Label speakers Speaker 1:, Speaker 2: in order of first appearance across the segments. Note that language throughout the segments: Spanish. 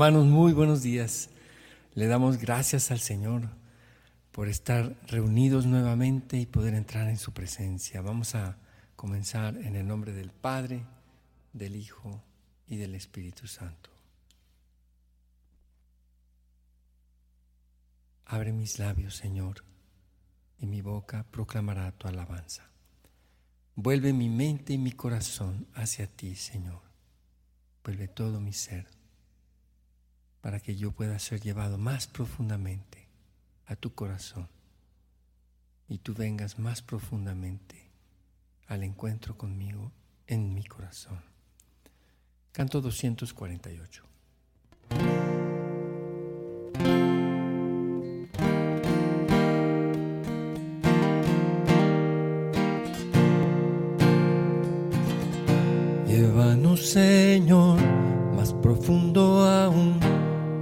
Speaker 1: Hermanos, muy buenos días. Le damos gracias al Señor por estar reunidos nuevamente y poder entrar en su presencia. Vamos a comenzar en el nombre del Padre, del Hijo y del Espíritu Santo. Abre mis labios, Señor, y mi boca proclamará tu alabanza. Vuelve mi mente y mi corazón hacia ti, Señor. Vuelve todo mi ser para que yo pueda ser llevado más profundamente a tu corazón y tú vengas más profundamente al encuentro conmigo en mi corazón. Canto 248. Llévanos, Señor, más profundo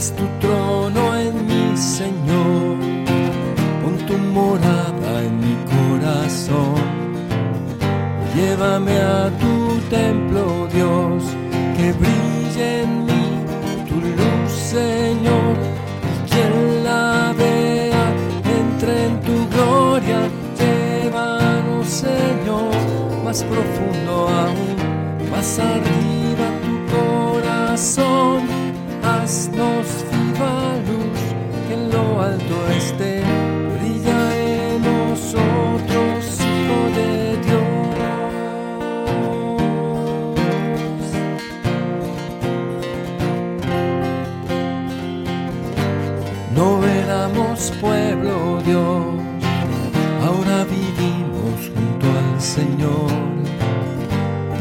Speaker 1: Tu trono en mi Señor, pon tu morada en mi corazón. Llévame a tu templo, Dios, que brille en mí tu luz, Señor, y quien la vea entre en tu gloria. Llévanos, Señor, más profundo aún, más arriba tu corazón. Haznos viva luz, que en lo alto esté, brilla en nosotros, Hijo de Dios. No éramos pueblo Dios, ahora vivimos junto al Señor.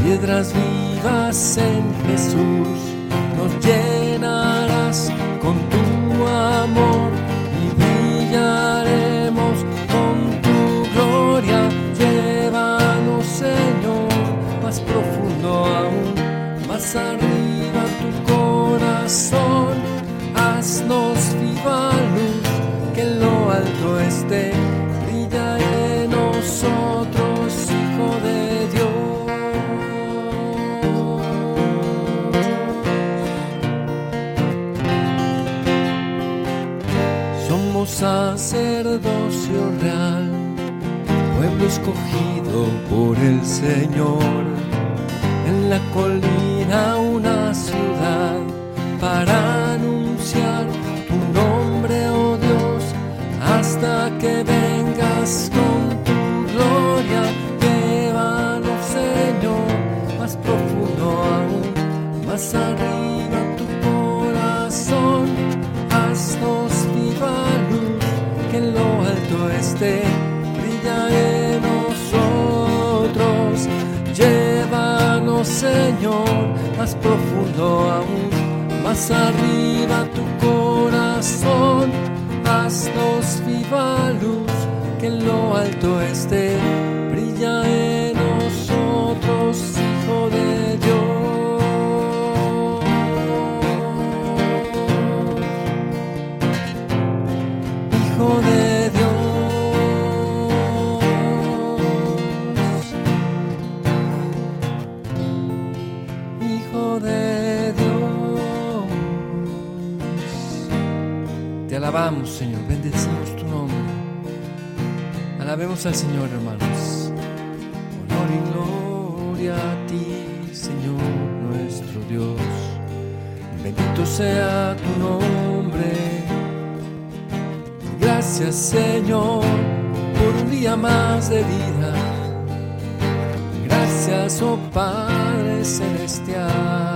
Speaker 1: Piedras vivas en Jesús, nos llenarás con escogido por el Señor, en la colina una ciudad para anunciar tu nombre, oh Dios, hasta que vengas con tu gloria. Llévanos, Señor, más profundo aún, más arriba Más profundo aún más arriba tu corazón, haznos viva luz, que en lo alto esté, brilla alabamos, Señor, bendecimos tu nombre. Alabemos al Señor, hermanos. Honor y gloria a ti, Señor nuestro Dios. Bendito sea tu nombre. Gracias, Señor, por un día más de vida. Gracias, oh Padre celestial.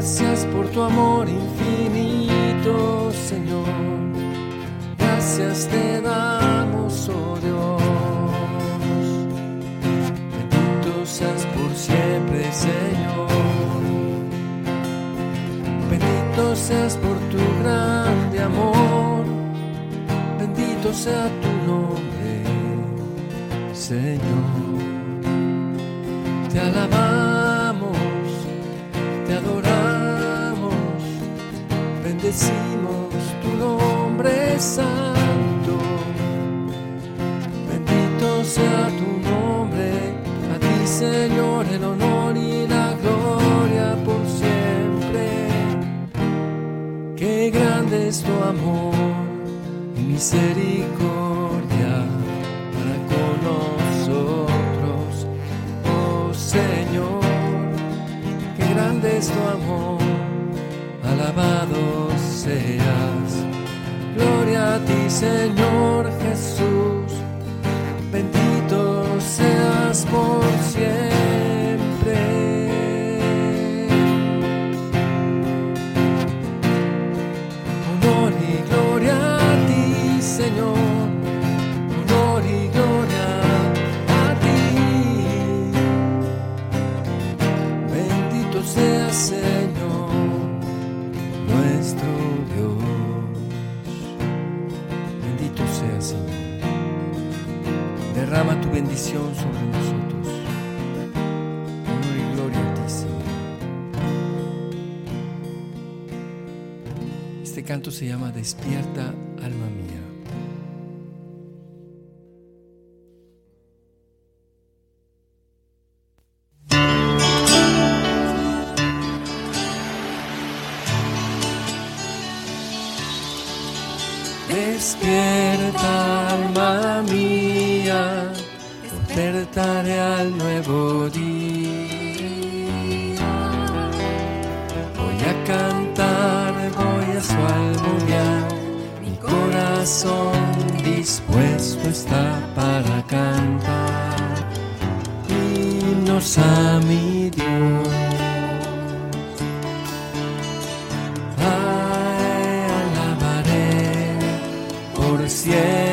Speaker 1: Gracias por tu amor infinito, Señor. Gracias te damos, oh Dios. Bendito seas por siempre, Señor. Bendito seas por tu grande amor. Bendito sea tu nombre, Señor. Te alabamos, bendecimos tu nombre santo. Bendito sea tu nombre, a ti Señor el honor y la gloria por siempre. Qué grande es tu amor y misericordia para con nosotros, oh Señor. Qué grande es tu amor, alabado Gloria a ti, Señor Jesús. Bendito seas por siempre. Bendición sobre nosotros. Honor y gloria a ti, Señor. Este canto se llama Despierta, alma mía. Despierta, alma despertaré al nuevo día. Voy a cantar, voy a salmodiar, mi corazón dispuesto está para cantar himnos a mi Dios. Ay, alabaré por siempre,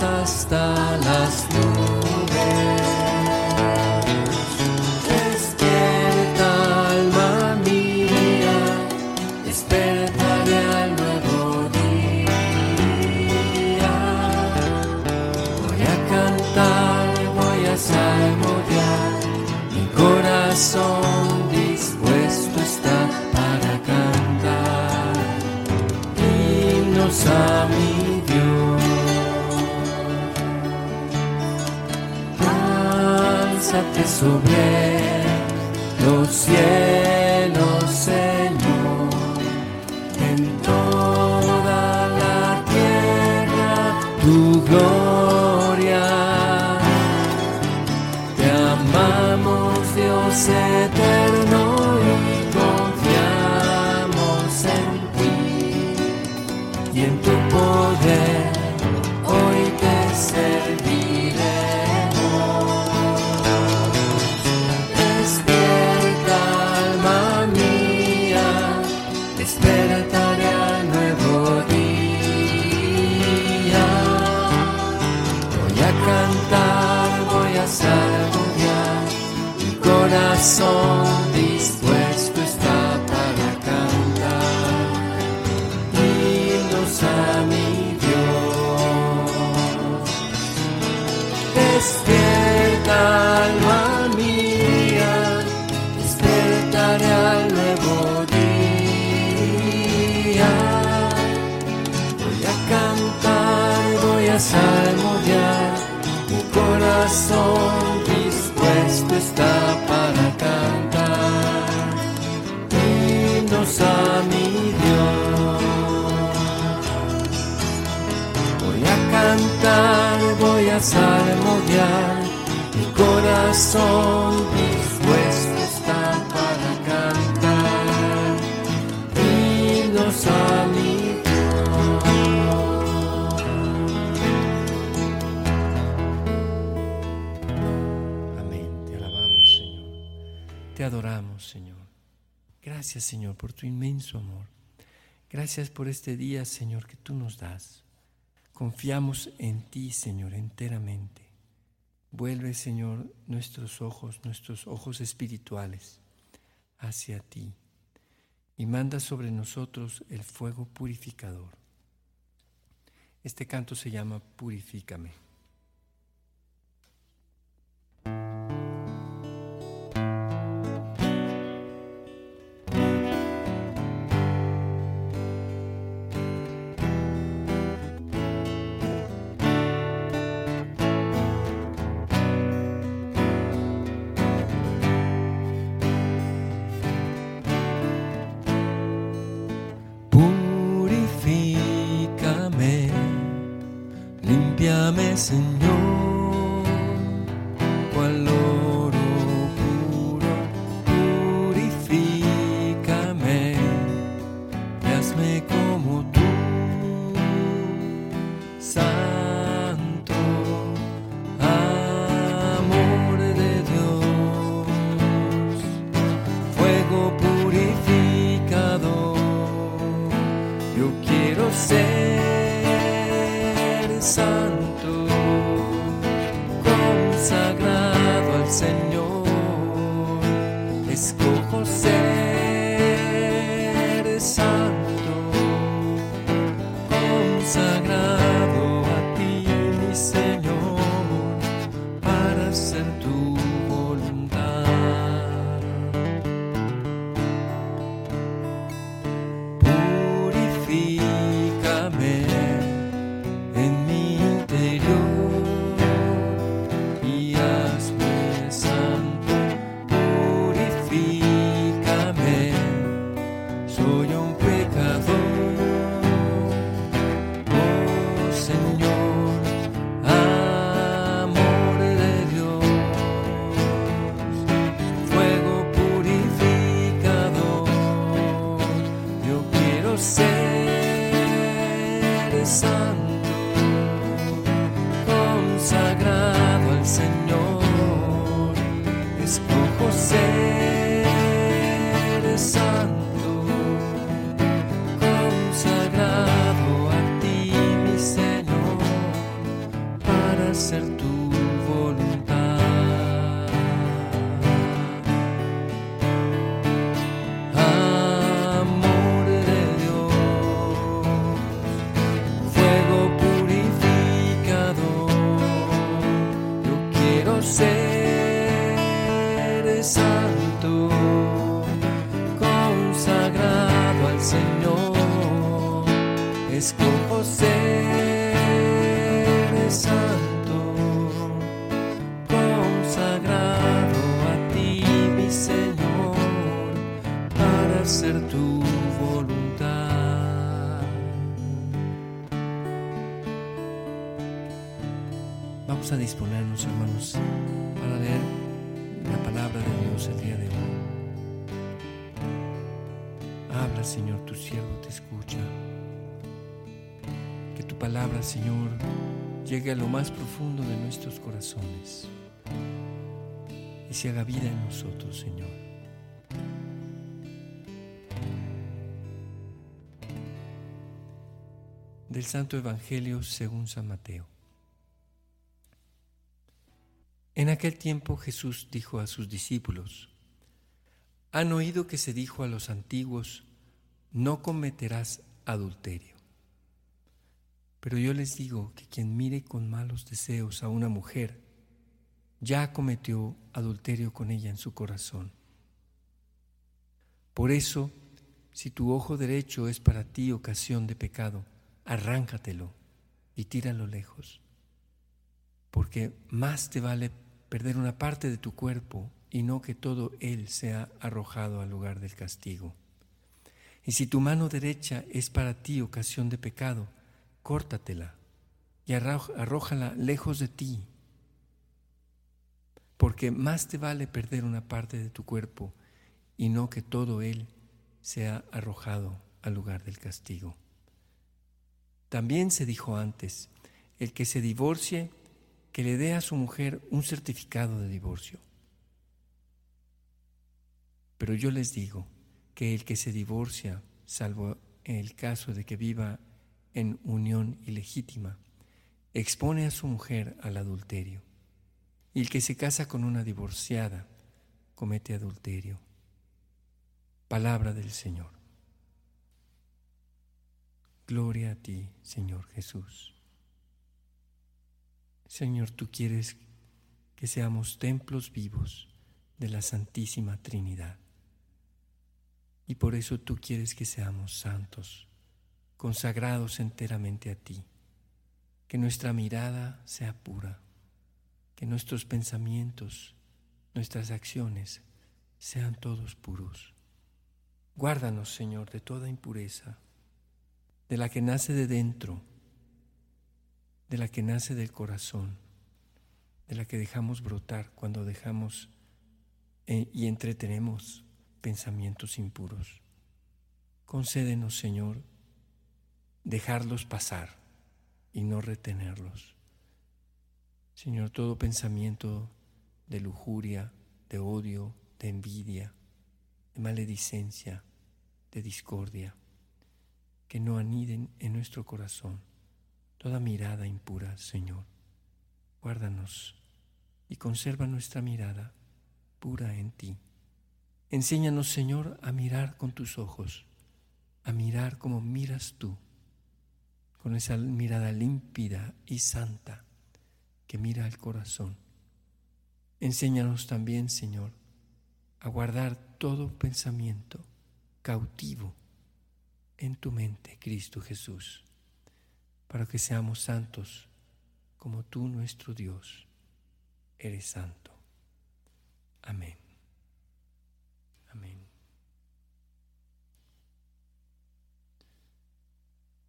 Speaker 1: hasta las nubes. Sobre los cielos, cantar, voy a salmodiar, mi corazón dispuesto está para cantar himnos a mi Amén, te alabamos Señor, te adoramos Señor. Gracias Señor por tu inmenso amor. Gracias por este día Señor que tú nos das. Confiamos en ti, Señor, enteramente. Vuelve, Señor, nuestros ojos, nuestros ojos espirituales hacia ti y manda sobre nosotros el fuego purificador. Este canto se llama Purifícame. dancing. sagrado a ti, mi Señor. ser tu. Disponernos, hermanos, para leer la palabra de Dios el día de hoy. Habla, Señor, tu siervo te escucha. Que tu palabra, Señor, llegue a lo más profundo de nuestros corazones y se haga vida en nosotros, Señor. Del Santo Evangelio según San Mateo. En aquel tiempo Jesús dijo a sus discípulos, han oído que se dijo a los antiguos, no cometerás adulterio. Pero yo les digo que quien mire con malos deseos a una mujer, ya cometió adulterio con ella en su corazón. Por eso, si tu ojo derecho es para ti ocasión de pecado, arráncatelo y tíralo lejos, porque más te vale perder una parte de tu cuerpo y no que todo él sea arrojado al lugar del castigo. Y si tu mano derecha es para ti ocasión de pecado, córtatela y arrójala lejos de ti, porque más te vale perder una parte de tu cuerpo y no que todo él sea arrojado al lugar del castigo. También se dijo antes, el que se divorcie, que le dé a su mujer un certificado de divorcio. Pero yo les digo que el que se divorcia, salvo el caso de que viva en unión ilegítima, expone a su mujer al adulterio. Y el que se casa con una divorciada comete adulterio. Palabra del Señor. Gloria a ti, Señor Jesús. Señor, tú quieres que seamos templos vivos de la Santísima Trinidad. Y por eso tú quieres que seamos santos, consagrados enteramente a ti, que nuestra mirada sea pura, que nuestros pensamientos, nuestras acciones sean todos puros. Guárdanos, Señor, de toda impureza, de la que nace de dentro, de la que nace del corazón, de la que dejamos brotar cuando dejamos eh, y entretenemos pensamientos impuros. Concédenos, Señor, dejarlos pasar y no retenerlos. Señor, todo pensamiento de lujuria, de odio, de envidia, de maledicencia, de discordia, que no aniden en nuestro corazón toda mirada impura, Señor. Guárdanos y conserva nuestra mirada pura en ti. Enséñanos, Señor, a mirar con tus ojos, a mirar como miras tú, con esa mirada límpida y santa que mira al corazón. Enséñanos también, Señor, a guardar todo pensamiento cautivo en tu mente, Cristo Jesús, para que seamos santos como tú, nuestro Dios, eres santo. Amén. Amén.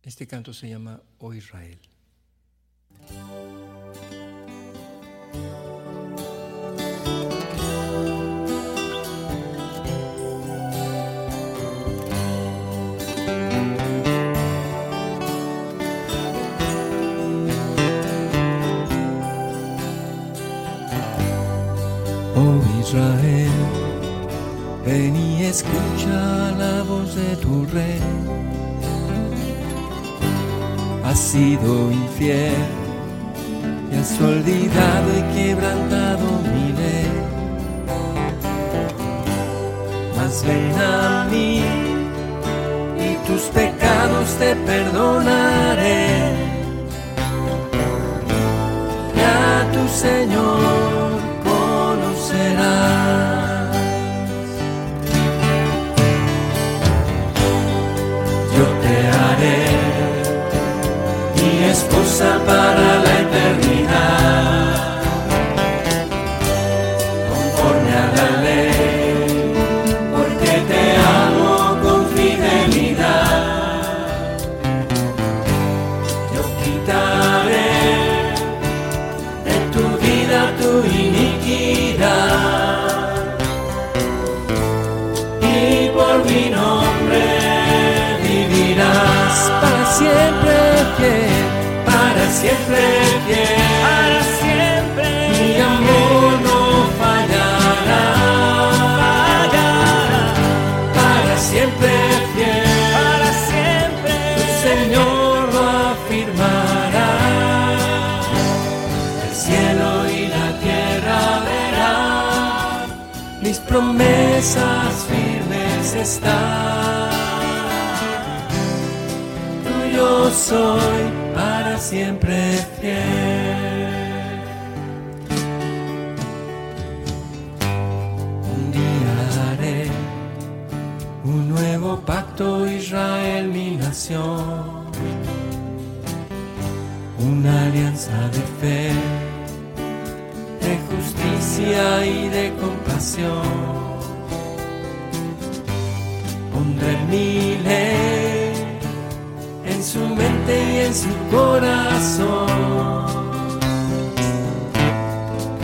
Speaker 1: Este canto se llama Oh Israel. Escucha la voz de tu rey. Has sido infiel y has olvidado y quebrantado mi ley. Mas ven a mí y tus pecados te perdonaré. Ya tu Señor mis promesas está. Tuyo soy. para siempre fiel. Un día haré un nuevo pacto, Israel, mi nación. Una alianza de fe, de justicia y de compasión pondré mi ley en su mente y en su corazón.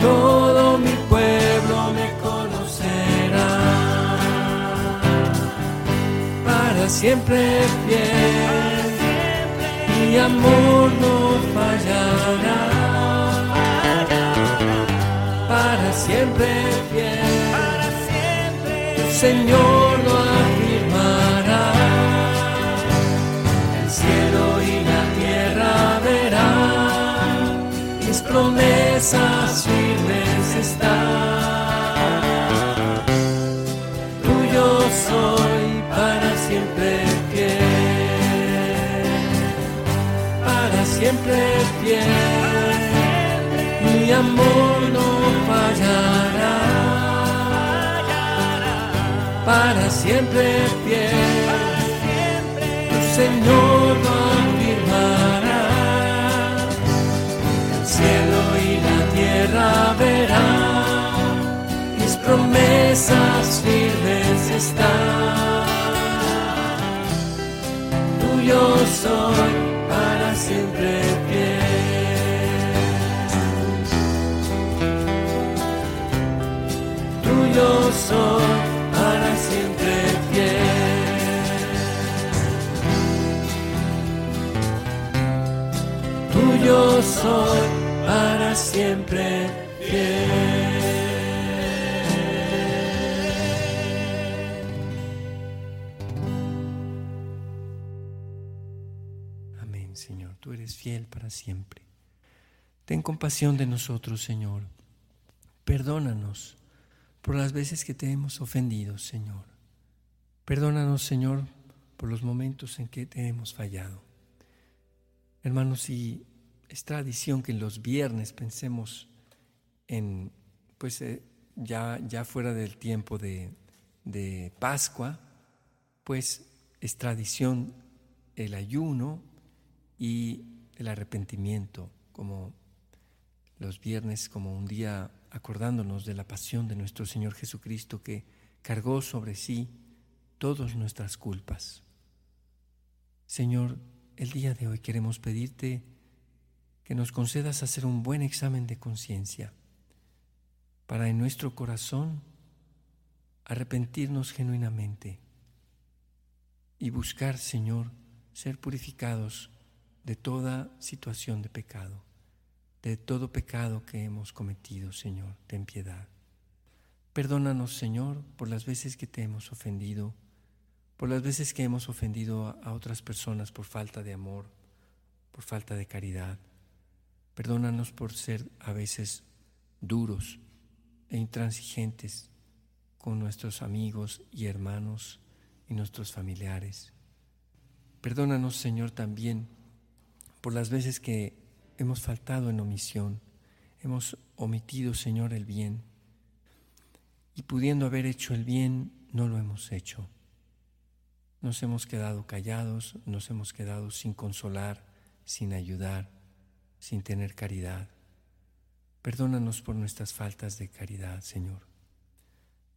Speaker 1: Todo mi pueblo me conocerá, para siempre fiel, mi amor no fallará, para siempre fiel, el Señor promesas firmes están. Tuyo soy para siempre fiel, para siempre fiel. Mi amor no fallará, para siempre fiel. Tu Señor Tuyo soy para siempre fiel. Tuyo soy para siempre fiel. Tuyo soy para siempre fiel para siempre. Ten compasión de nosotros, Señor. Perdónanos por las veces que te hemos ofendido, Señor. Perdónanos, Señor, por los momentos en que te hemos fallado. Hermanos, si es tradición que los viernes pensemos en, pues eh, ya, ya fuera del tiempo de, de Pascua, pues es tradición el ayuno y el arrepentimiento, como los viernes, como un día acordándonos de la pasión de nuestro Señor Jesucristo que cargó sobre sí todas nuestras culpas. Señor, el día de hoy queremos pedirte que nos concedas hacer un buen examen de conciencia para en nuestro corazón arrepentirnos genuinamente y buscar, Señor, ser purificados de toda situación de pecado de todo pecado que hemos cometido, Señor, ten piedad. Perdónanos, Señor, por las veces que te hemos ofendido, por las veces que hemos ofendido a otras personas por falta de amor, por falta de caridad. Perdónanos por ser a veces duros e intransigentes con nuestros amigos y hermanos y nuestros familiares. Perdónanos, Señor, también por las veces que hemos faltado en omisión, hemos omitido, Señor, el bien, y pudiendo haber hecho el bien, no lo hemos hecho. Nos hemos quedado callados, nos hemos quedado sin consolar, sin ayudar, sin tener caridad. Perdónanos por nuestras faltas de caridad, Señor.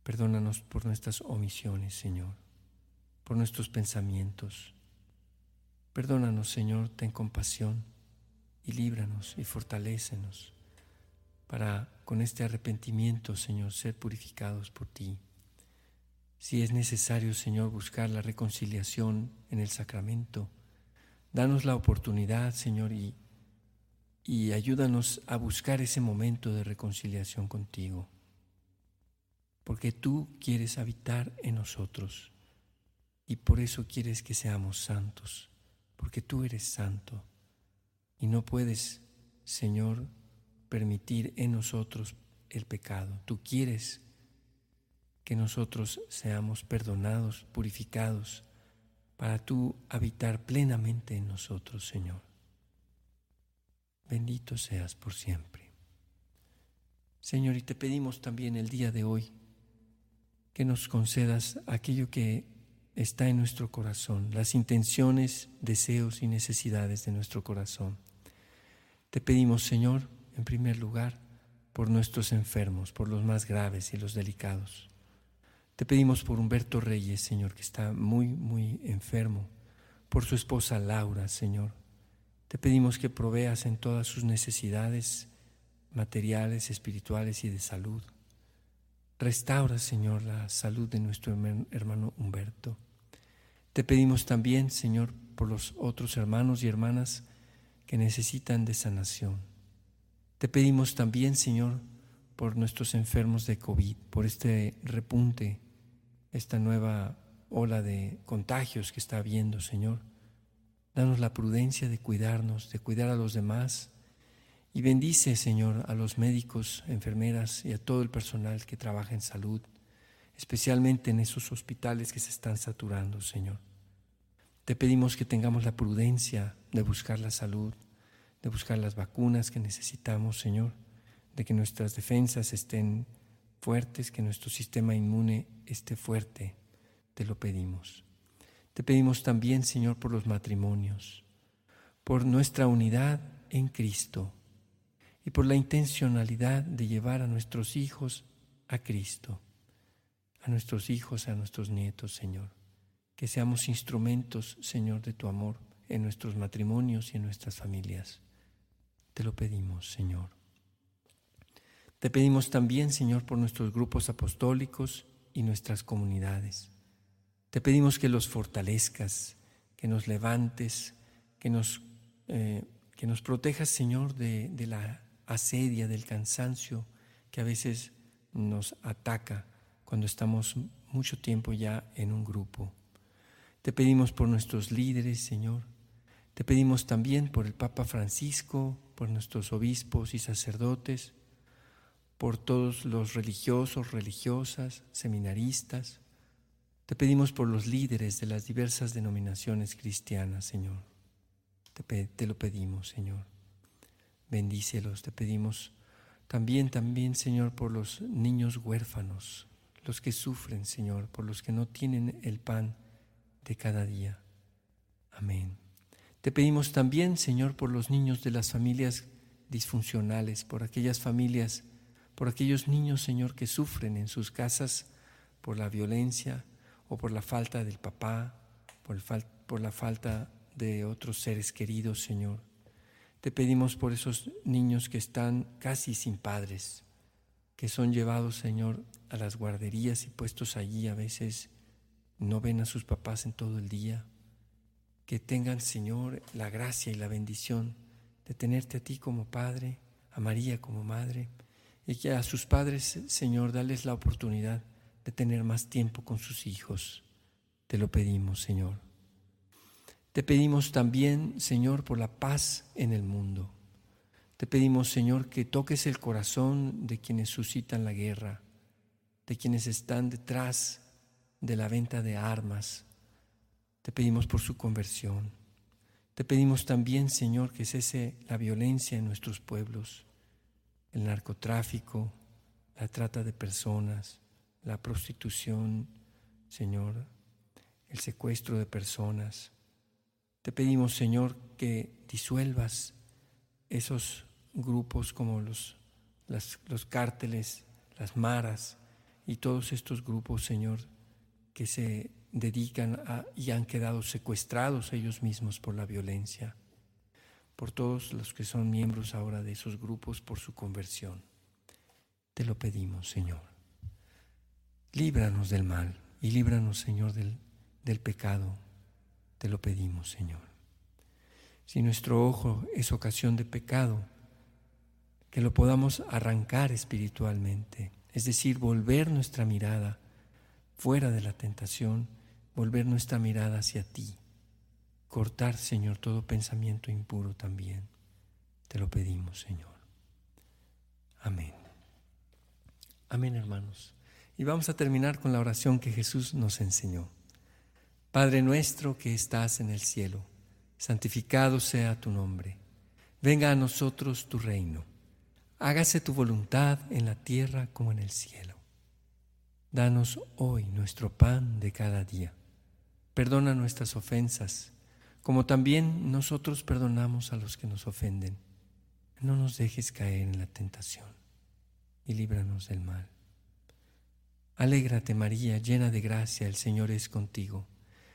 Speaker 1: Perdónanos por nuestras omisiones, Señor, por nuestros pensamientos. Perdónanos, Señor, ten compasión y líbranos y fortalécenos para con este arrepentimiento, Señor, ser purificados por ti. Si es necesario, Señor, buscar la reconciliación en el sacramento, danos la oportunidad, Señor, y, y ayúdanos a buscar ese momento de reconciliación contigo, porque tú quieres habitar en nosotros y por eso quieres que seamos santos, porque tú eres santo y no puedes, Señor, permitir en nosotros el pecado. Tú quieres que nosotros seamos perdonados, purificados, para tú habitar plenamente en nosotros, Señor. Bendito seas por siempre. Señor, y te pedimos también el día de hoy que nos concedas aquello que está en nuestro corazón, las intenciones, deseos y necesidades de nuestro corazón. Te pedimos, Señor, en primer lugar, por nuestros enfermos, por los más graves y los delicados. Te pedimos por Humberto Reyes, Señor, que está muy, muy enfermo, por su esposa Laura, Señor. Te pedimos que proveas en todas sus necesidades materiales, espirituales y de salud. Restaura, Señor, la salud de nuestro hermano Humberto. Te pedimos también, Señor, por los otros hermanos y hermanas que necesitan de sanación. Te pedimos también, Señor, por nuestros enfermos de COVID, por este repunte, esta nueva ola de contagios que está habiendo, Señor. Danos la prudencia de cuidarnos, de cuidar a los demás. Y bendice, Señor, a los médicos, enfermeras y a todo el personal que trabaja en salud, especialmente en esos hospitales que se están saturando, Señor. Te pedimos que tengamos la prudencia de buscar la salud, de buscar las vacunas que necesitamos, Señor, de que nuestras defensas estén fuertes, que nuestro sistema inmune esté fuerte. Te lo pedimos. Te pedimos también, Señor, por los matrimonios, por nuestra unidad en Cristo y por la intencionalidad de llevar a nuestros hijos a Cristo, a nuestros hijos, a nuestros nietos, Señor. Que seamos instrumentos, Señor, de tu amor en nuestros matrimonios y en nuestras familias. Te lo pedimos, Señor. Te pedimos también, Señor, por nuestros grupos apostólicos y nuestras comunidades. Te pedimos que los fortalezcas, que nos levantes, que nos, eh, que nos protejas, Señor, de, de la asedia, del cansancio que a veces nos ataca cuando estamos mucho tiempo ya en un grupo. Te pedimos por nuestros líderes, Señor. Te pedimos también por el Papa Francisco, por nuestros obispos y sacerdotes, por todos los religiosos, religiosas, seminaristas. Te pedimos por los líderes de las diversas denominaciones cristianas, Señor. Te, te lo pedimos, Señor. Bendícelos, te pedimos también, también, Señor, por los niños huérfanos, los que sufren, Señor, por los que no tienen el pan de cada día. Amén. Te pedimos también, Señor, por los niños de las familias disfuncionales, por aquellas familias, por aquellos niños, Señor, que sufren en sus casas por la violencia o por la falta del papá, por, la falta de otros seres queridos, Señor. Te pedimos por esos niños que están casi sin padres, que son llevados, Señor, a las guarderías y puestos allí. A veces no ven a sus papás en todo el día que tengan, Señor, la gracia y la bendición de tenerte a ti como Padre, a María como Madre, y que a sus padres, Señor, dales la oportunidad de tener más tiempo con sus hijos. Te lo pedimos, Señor. Te pedimos también, Señor, por la paz en el mundo. Te pedimos, Señor, que toques el corazón de quienes suscitan la guerra, de quienes están detrás de la venta de armas, te pedimos por su conversión. Te pedimos también, Señor, que cese la violencia en nuestros pueblos, el narcotráfico, la trata de personas, la prostitución, Señor, el secuestro de personas. Te pedimos, Señor, que disuelvas esos grupos como los, los cárteles, las maras y todos estos grupos, Señor, que se dedican a, y han quedado secuestrados ellos mismos por la violencia, por todos los que son miembros ahora de esos grupos por su conversión. Te lo pedimos, Señor. Líbranos del mal y líbranos, Señor, del, del pecado. Te lo pedimos, Señor. Si nuestro ojo es ocasión de pecado, que lo podamos arrancar espiritualmente, es decir, volver nuestra mirada fuera de la tentación volver nuestra mirada hacia ti, cortar, Señor, todo pensamiento impuro también. Te lo pedimos, Señor. Amén. Amén, hermanos. Y vamos a terminar con la oración que Jesús nos enseñó. Padre nuestro que estás en el cielo, santificado sea tu nombre. Venga a nosotros tu reino. Hágase tu voluntad en la tierra como en el cielo. Danos hoy nuestro pan de cada día Perdona nuestras ofensas, como también nosotros perdonamos a los que nos ofenden. No nos dejes caer en la tentación y líbranos del mal. Alégrate María, llena de gracia, el Señor es contigo.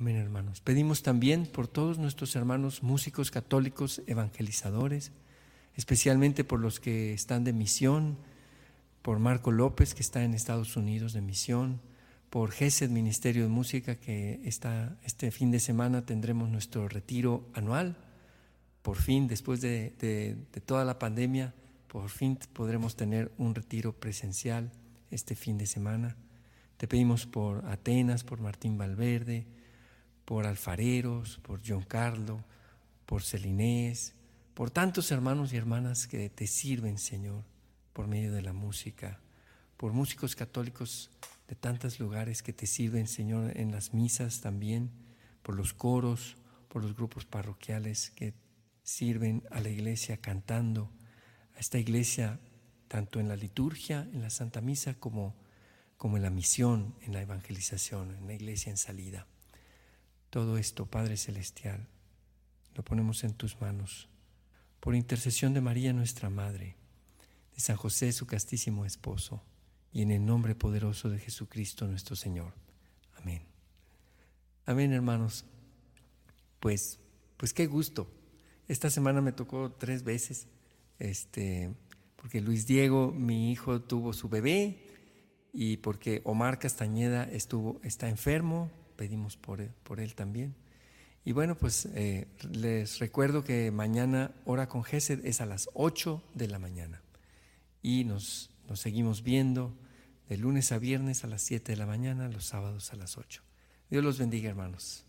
Speaker 1: Amén, hermanos. Pedimos también por todos nuestros hermanos músicos católicos evangelizadores, especialmente por los que están de misión, por Marco López, que está en Estados Unidos de misión, por GESED Ministerio de Música, que está, este fin de semana tendremos nuestro retiro anual. Por fin, después de, de toda la pandemia, por fin podremos tener un retiro presencial este fin de semana. Te pedimos por Atenas, por Martín Valverde, por alfareros, por John Carlo, por Celinés, por tantos hermanos y hermanas que te sirven, Señor, por medio de la música, por músicos católicos de tantos lugares que te sirven, Señor, en las misas también, por los coros, por los grupos parroquiales que sirven a la iglesia cantando, a esta iglesia tanto en la liturgia, en la Santa Misa, como, como en la misión, en la evangelización, en la iglesia en salida. Todo esto, Padre Celestial, lo ponemos en tus manos. Por intercesión de María, nuestra Madre, de San José, su castísimo esposo, y en el nombre poderoso de Jesucristo nuestro Señor. Amén. Amén, hermanos. Pues, pues qué gusto. Esta semana me tocó tres veces, este, porque Luis Diego, mi hijo, tuvo su bebé y porque Omar Castañeda estuvo, está enfermo, pedimos por él, también. Y bueno, pues eh, les recuerdo que mañana hora con Gesed es a las 8 de la mañana y nos, nos seguimos viendo de lunes a viernes a las 7 de la mañana, los sábados a las 8. Dios los bendiga, hermanos.